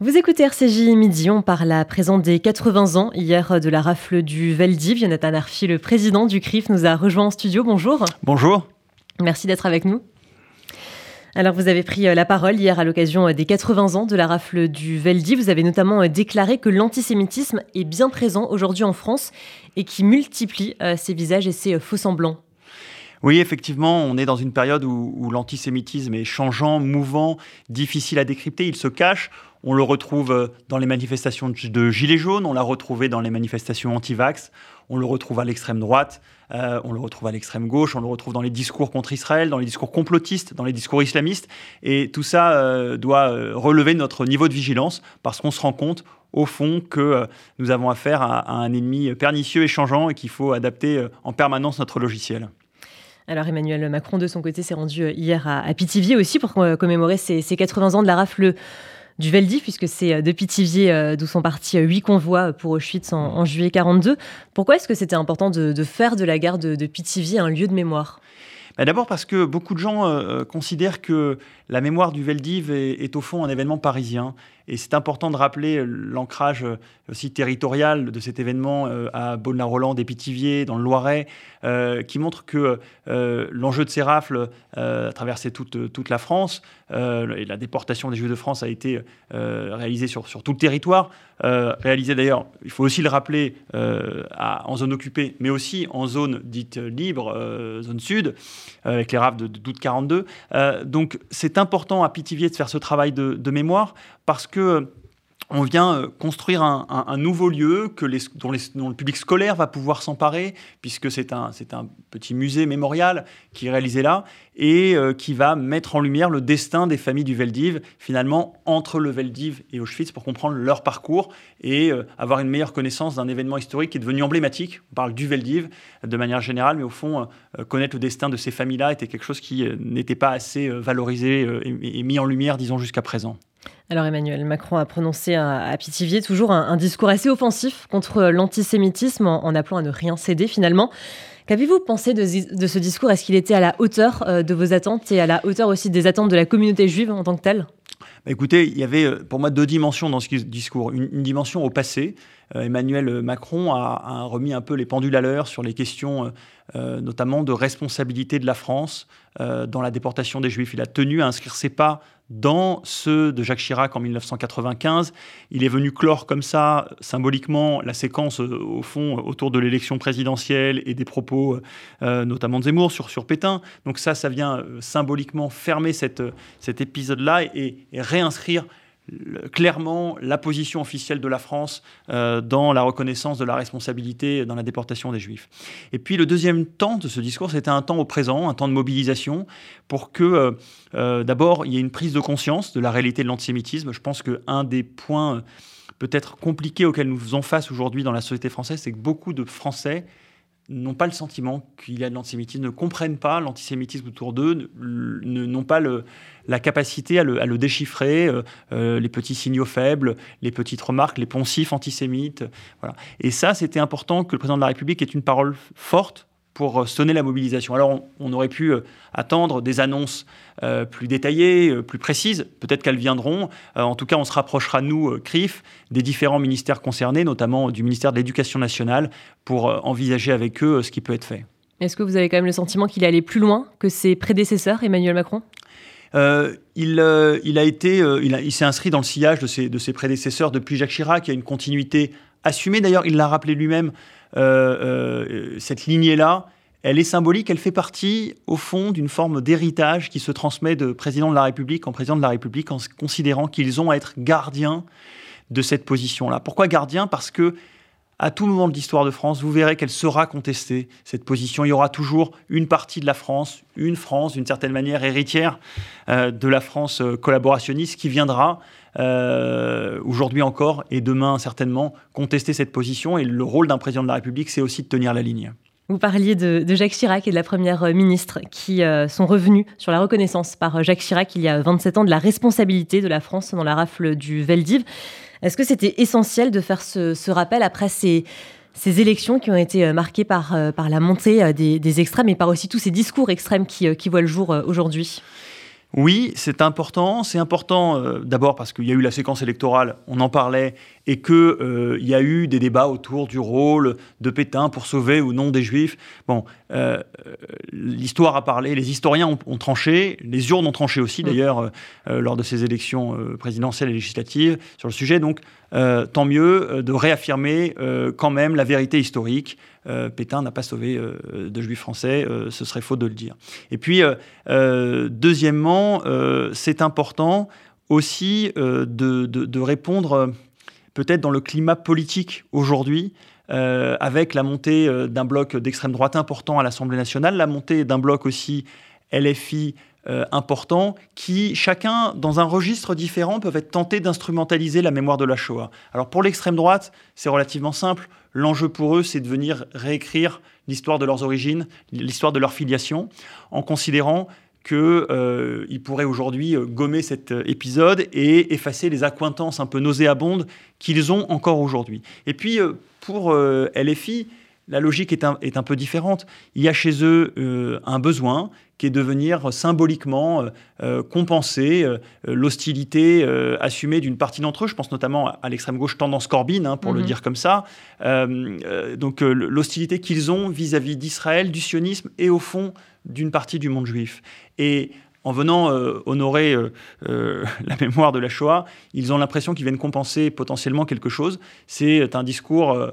Vous écoutez RCJ Midi, on parle à présent des 80 ans hier de la rafle du Veldiv. Jonathan Arfi, le président du CRIF, nous a rejoint en studio. Bonjour. Bonjour. Merci d'être avec nous. Alors, vous avez pris euh, la parole hier à l'occasion euh, des 80 ans de la rafle du Veldiv. Vous avez notamment euh, déclaré que l'antisémitisme est bien présent aujourd'hui en France et qui multiplie ses visages et ses faux semblants. Oui, effectivement, on est dans une période où, où l'antisémitisme est changeant, mouvant, difficile à décrypter. Il se cache. On le retrouve euh, dans les manifestations de Gilets jaunes, on l'a retrouvé dans les manifestations anti-vax, on le retrouve à l'extrême droite, euh, on le retrouve à l'extrême gauche, on le retrouve dans les discours contre Israël, dans les discours complotistes, dans les discours islamistes. Et tout ça euh, doit relever notre niveau de vigilance parce qu'on se rend compte, au fond, que nous avons affaire à, un ennemi pernicieux et changeant et qu'il faut adapter en permanence notre logiciel. Alors Emmanuel Macron, de son côté, s'est rendu hier à, Pithiviers aussi pour commémorer ses, ses 80 ans de la rafle du Veldi, puisque c'est euh, de Pithiviers euh, d'où sont partis euh, huit convois pour Auschwitz en, juillet 42. Pourquoi est-ce que c'était important de, faire de la gare de, de Pithiviers un lieu de mémoire? Bah, D'abord parce que beaucoup de gens considèrent que la mémoire du Veldiv est, au fond un événement parisien. Et c'est important de rappeler l'ancrage aussi territorial de cet événement à Beaune-la-Rolande et Pithiviers, dans le Loiret, qui montre que l'enjeu de ces rafles a traversé toute, la France. et la déportation des Juifs de France a été réalisée sur, tout le territoire. réalisée d'ailleurs, il faut aussi le rappeler, en zone occupée, mais aussi en zone dite libre, zone sud, avec les rafles de, d'août 42. donc c'est important à Pithiviers de faire ce travail de, mémoire parce que on vient euh, construire un, nouveau lieu que dont, le public scolaire va pouvoir s'emparer, puisque c'est un, un, petit musée mémorial qui est réalisé là, et euh, qui va mettre en lumière le destin des familles du Veldiv, finalement, entre le Veldiv et Auschwitz, pour comprendre leur parcours et euh, avoir une meilleure connaissance d'un événement historique qui est devenu emblématique. On parle du Veldiv de manière générale, mais au fond, connaître le destin de ces familles-là était quelque chose qui n'était pas assez valorisé et mis en lumière, disons, jusqu'à présent. Alors Emmanuel Macron a prononcé à, Pithiviers toujours un, discours assez offensif contre l'antisémitisme en, appelant à ne rien céder finalement. Qu'avez-vous pensé de, ce discours? Est-ce qu'il était à la hauteur euh, de vos attentes et à la hauteur aussi des attentes de la communauté juive en tant que telle? Bah, Écoutez, il y avait euh, pour moi deux dimensions dans ce discours. Une, dimension au passé. Euh, Emmanuel Macron a, remis un peu les pendules à l'heure sur les questions notamment de responsabilité de la France dans la déportation des Juifs. Il a tenu à inscrire ses pas dans ceux de Jacques Chirac en 1995. Il est venu clore comme ça, symboliquement, la séquence, euh, au fond, autour de l'élection présidentielle et des propos, euh, notamment de Zemmour, sur, sur Pétain. Donc ça, ça vient euh, symboliquement fermer cet épisode-là et réinscrire clairement la position officielle de la France euh, dans la reconnaissance de la responsabilité dans la déportation des Juifs. Et puis le deuxième temps de ce discours, c'était un temps au présent, un temps de mobilisation, pour que euh, euh, d'abord il y ait une prise de conscience de la réalité de l'antisémitisme. Je pense qu'un des points peut-être compliqués auxquels nous faisons face aujourd'hui dans la société française, c'est que beaucoup de Français n'ont pas le sentiment qu'il y a de l'antisémitisme, ne comprennent pas l'antisémitisme autour d'eux, n'ont pas la capacité à le, déchiffrer, euh, euh, les petits signaux faibles, les petites remarques, les poncifs antisémites. Voilà. Et ça, c'était important que le président de la République ait une parole forte pour euh, sonner la mobilisation. Alors on, aurait pu euh, attendre des annonces euh, plus détaillées, plus précises, peut-être qu'elles viendront. en tout cas, on se rapprochera, nous, CRIF, des différents ministères concernés, notamment du ministère de l'Éducation nationale, pour envisager avec eux ce qui peut être fait. Est-ce que vous avez quand même le sentiment qu'il est allé plus loin que ses prédécesseurs, Emmanuel Macron? Il, il, a été, il, il s'est inscrit dans le sillage de ses, de ses prédécesseurs depuis Jacques Chirac. Il y a une continuité assumée. D'ailleurs, il l'a rappelé lui-même cette lignée-là, elle est symbolique, elle fait partie, au fond, d'une forme d'héritage qui se transmet de président de la République en président de la République en considérant qu'ils ont à être gardiens de cette position-là. Pourquoi gardiens? Parce que à tout moment de l'histoire de France, vous verrez qu'elle sera contestée, cette position. Il y aura toujours une partie de la France, une France, d'une certaine manière, héritière euh, de la France collaborationniste, qui viendra euh, aujourd'hui encore et demain certainement contester cette position. Et le rôle d'un président de la République, c'est aussi de tenir la ligne. Vous parliez de, Jacques Chirac et de la première ministre qui euh, sont revenus sur la reconnaissance par Jacques Chirac il y a 27 ans de la responsabilité de la France dans la rafle du Veldiv. Est-ce que c'était essentiel de faire ce, rappel après ces, élections qui ont été euh, marquées par, par la montée des, extrêmes et par aussi tous ces discours extrêmes qui, qui voient le jour aujourd'hui? Oui, c'est important. C'est important euh, d'abord parce qu'il y a eu la séquence électorale, on en parlait, et qu'il euh, y a eu des débats autour du rôle de Pétain pour sauver ou non des Juifs. Bon, euh, l'histoire a parlé, les historiens ont, tranché, les urnes ont tranché aussi mm. d'ailleurs lors de ces élections présidentielles et législatives sur le sujet. Donc, tant mieux de réaffirmer quand même la vérité historique. Pétain n'a pas sauvé de Juifs français, ce serait faux de le dire. Et puis, deuxièmement, c'est important aussi de, répondre peut-être dans le climat politique aujourd'hui, euh, avec la montée euh, d'un bloc d'extrême droite important à l'Assemblée nationale, la montée d'un bloc aussi LFI euh, important, qui chacun, dans un registre différent, peuvent être tentés d'instrumentaliser la mémoire de la Shoah. Alors pour l'extrême droite, c'est relativement simple. L'enjeu pour eux, c'est de venir réécrire l'histoire de leurs origines, l'histoire de leur filiation, en considérant qu'ils euh, pourraient aujourd'hui euh, gommer cet euh, épisode et effacer les accointances un peu nauséabondes qu'ils ont encore aujourd'hui. Et puis, pour LFI, la logique est un, peu différente. Il y a chez eux un besoin qui est de venir symboliquement compenser l'hostilité assumée d'une partie d'entre eux. Je pense notamment à, l'extrême gauche tendance Corbyn, hein, pour le mhm. dire comme ça. donc l'hostilité qu'ils ont vis-à-vis d'Israël, du sionisme et au fond d'une partie du monde juif. Et en venant euh, honorer euh, euh, la mémoire de la Shoah, ils ont l'impression qu'ils viennent compenser potentiellement quelque chose. C'est un discours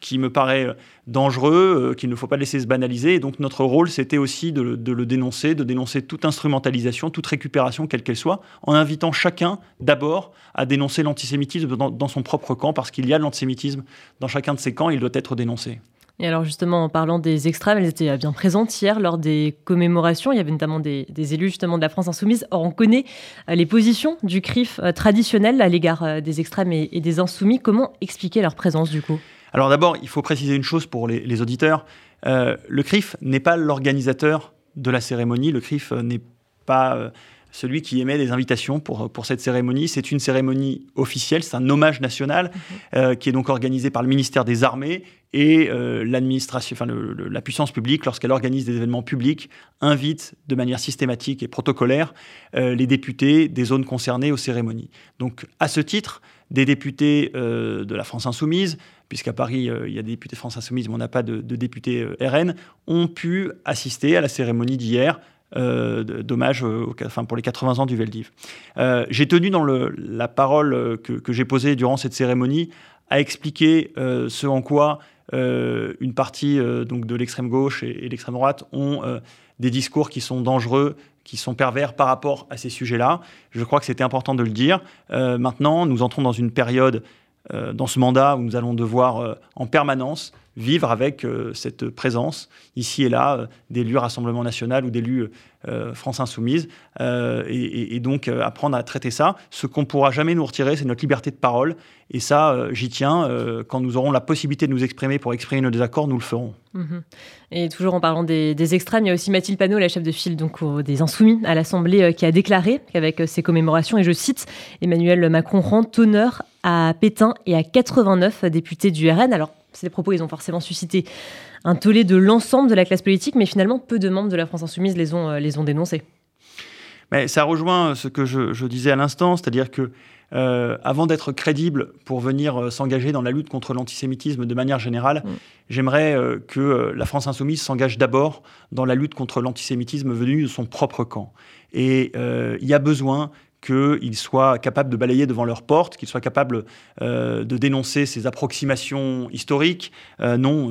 qui me paraît dangereux, qu'il ne faut pas laisser se banaliser. Et donc notre rôle, c'était aussi de, le dénoncer, de dénoncer toute instrumentalisation, toute récupération, quelle qu'elle soit, en invitant chacun d'abord à dénoncer l'antisémitisme dans, son propre camp, parce qu'il y a de l'antisémitisme dans chacun de ces camps, il doit être dénoncé. Et alors justement, en parlant des extrêmes, elles étaient bien présentes hier lors des commémorations. Il y avait notamment des, élus justement de la France insoumise. Or, on connaît euh, les positions du CRIF euh, traditionnel à l'égard euh, des extrêmes et, des insoumis. Comment expliquer leur présence du coup? Alors d'abord, il faut préciser une chose pour les, auditeurs. le CRIF n'est pas l'organisateur de la cérémonie. Le CRIF n'est pas celui qui émet des invitations pour, pour cette cérémonie. C'est une cérémonie officielle, c'est un hommage national mhm. euh, qui est donc organisé par le ministère des Armées et euh, l'administration, enfin la puissance publique, lorsqu'elle organise des événements publics, invite de manière systématique et protocolaire euh, les députés des zones concernées aux cérémonies. Donc à ce titre, des députés de la France insoumise, puisqu'à Paris, il y a des députés France insoumise, mais on n'a pas de, députés RN, ont pu assister à la cérémonie d'hier euh, d'hommage enfin, pour les 80 ans du Veldiv. Euh, j'ai tenu dans la parole que, j'ai posée durant cette cérémonie à expliquer euh, ce en quoi une partie donc de l'extrême gauche et, l'extrême droite ont des discours qui sont dangereux, qui sont pervers par rapport à ces sujets-là. Je crois que c'était important de le dire. maintenant, nous entrons dans une période, dans ce mandat, où nous allons devoir en permanence vivre avec euh, cette présence, ici et là, euh, d'élus Rassemblement National ou d'élus euh, France Insoumise, et, donc apprendre à traiter ça. Ce qu'on ne pourra jamais nous retirer, c'est notre liberté de parole, et ça, j'y tiens. quand nous aurons la possibilité de nous exprimer pour exprimer nos désaccords, nous le ferons. Mhm. Et toujours en parlant des, extrêmes, il y a aussi Mathilde Panot, la chef de file donc, des Insoumis à l'Assemblée, qui a déclaré qu'avec ces commémorations, et je cite, Emmanuel Macron rend honneur à Pétain et à 89 députés du RN. Alors, ces propos, ils ont forcément suscité un tollé de l'ensemble de la classe politique, mais finalement, peu de membres de la France insoumise les ont, euh, les ont dénoncés. Mais ça rejoint ce que je, disais à l'instant, c'est-à-dire que euh, avant d'être crédible pour venir euh, s'engager dans la lutte contre l'antisémitisme de manière générale, mm. j'aimerais que la France insoumise s'engage d'abord dans la lutte contre l'antisémitisme venu de son propre camp. Et il y a besoin qu'ils soient capables de balayer devant leur porte, qu'ils soient capables euh, de dénoncer ces approximations historiques. Euh, non,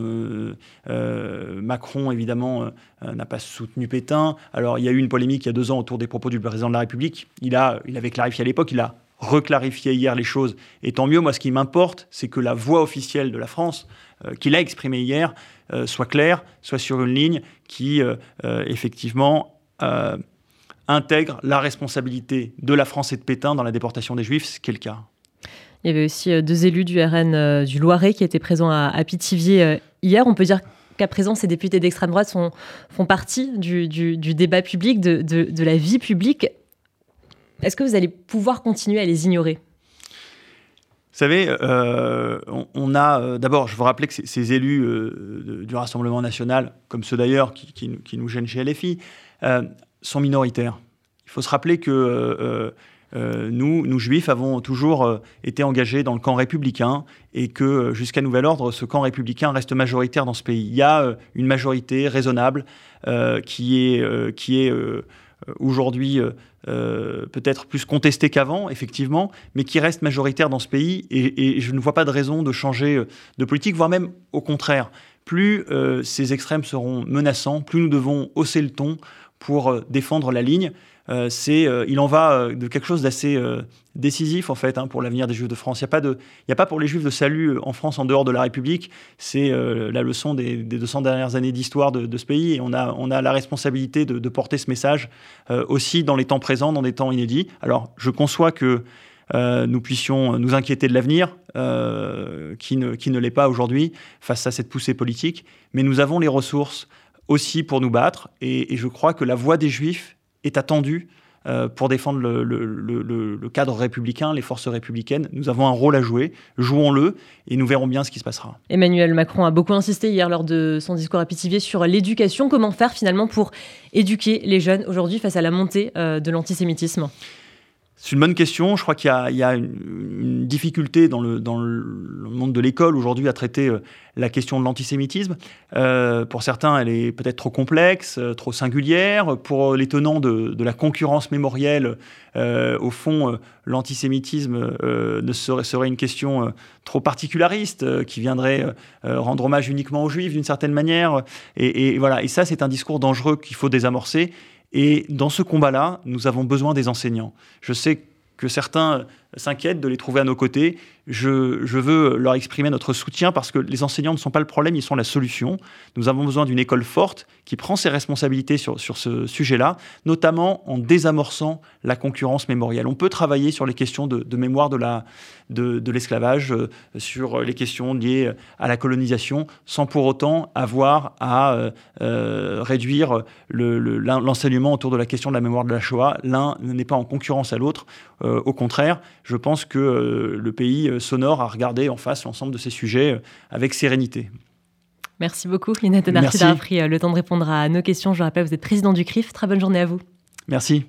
euh, Macron, évidemment, n'a pas soutenu Pétain. Alors, il y a eu une polémique il y a deux ans autour des propos du président de la République. Il, a, il avait clarifié à l'époque, il a reclarifié hier les choses. Et tant mieux, moi, ce qui m'importe, c'est que la voix officielle de la France, qu'il a exprimée hier, soit claire, soit sur une ligne qui, effectivement, intègre la responsabilité de la France et de Pétain dans la déportation des Juifs, ce qui est le cas. Il y avait aussi euh, deux élus du RN euh, du Loiret qui étaient présents à, Pithiviers euh, hier. On peut dire qu'à présent, ces députés d'extrême droite sont, font partie du, débat public, de, la vie publique. Est-ce que vous allez pouvoir continuer à les ignorer? Vous savez, on, a d'abord, je veux rappeler que ces, élus du Rassemblement national, comme ceux d'ailleurs qui, qui, nous gênent chez LFI, sont minoritaires. Il faut se rappeler que nous, nous juifs, avons toujours été engagés dans le camp républicain et que jusqu'à nouvel ordre, ce camp républicain reste majoritaire dans ce pays. Il y a une majorité raisonnable qui est, qui est aujourd'hui peut-être plus contestée qu'avant, effectivement, mais qui reste majoritaire dans ce pays et, et, je ne vois pas de raison de changer de politique, voire même au contraire plus euh, ces extrêmes seront menaçants, plus nous devons hausser le ton pour euh, défendre la ligne. Euh, c'est, il en va de quelque chose d'assez décisif en fait hein, pour l'avenir des Juifs de France. Il n'y a, pas pour les Juifs de salut en France en dehors de la République. C'est la leçon des, des, 200 dernières années d'histoire de, ce pays et on a, la responsabilité de, porter ce message aussi dans les temps présents, dans des temps inédits. Alors je conçois que euh, nous puissions nous inquiéter de l'avenir, euh, qui ne l'est pas aujourd'hui face à cette poussée politique. Mais nous avons les ressources aussi pour nous battre, et, je crois que la voix des Juifs est attendue euh, pour défendre le, cadre républicain, les forces républicaines. Nous avons un rôle à jouer, jouons-le et nous verrons bien ce qui se passera. Emmanuel Macron a beaucoup insisté hier lors de son discours à Pithiviers sur l'éducation. Comment faire finalement pour éduquer les jeunes aujourd'hui face à la montée de l'antisémitisme? C'est une bonne question. Je crois qu'il y a, une, difficulté dans le, monde de l'école aujourd'hui à traiter euh, la question de l'antisémitisme. Euh, pour certains, elle est peut-être trop complexe, euh, trop singulière. Pour les tenants de, la concurrence mémorielle, au fond, l'antisémitisme serait, serait, une question trop particulariste qui viendrait rendre hommage uniquement aux juifs d'une certaine manière. Et voilà. Et ça, c'est un discours dangereux qu'il faut désamorcer. Et dans ce combat-là, nous avons besoin des enseignants. Je sais que certains s'inquiètent de les trouver à nos côtés. Je, veux leur exprimer notre soutien parce que les enseignants ne sont pas le problème, ils sont la solution. Nous avons besoin d'une école forte qui prend ses responsabilités sur, sur ce sujet-là, notamment en désamorçant la concurrence mémorielle. On peut travailler sur les questions de, mémoire de, la, de, l'esclavage, euh, sur les questions liées à la colonisation, sans pour autant avoir à euh, euh, réduire l'enseignement autour de la question de la mémoire de la Shoah. L'un n'est pas en concurrence à l'autre. au contraire, je pense que euh, le pays euh, sonore a regardé en face l'ensemble de ces sujets euh, avec sérénité. Merci beaucoup, Lina Tenarty, d'avoir pris le temps de répondre à nos questions. Je rappelle, vous êtes président du CRIF. Très bonne journée à vous. Merci.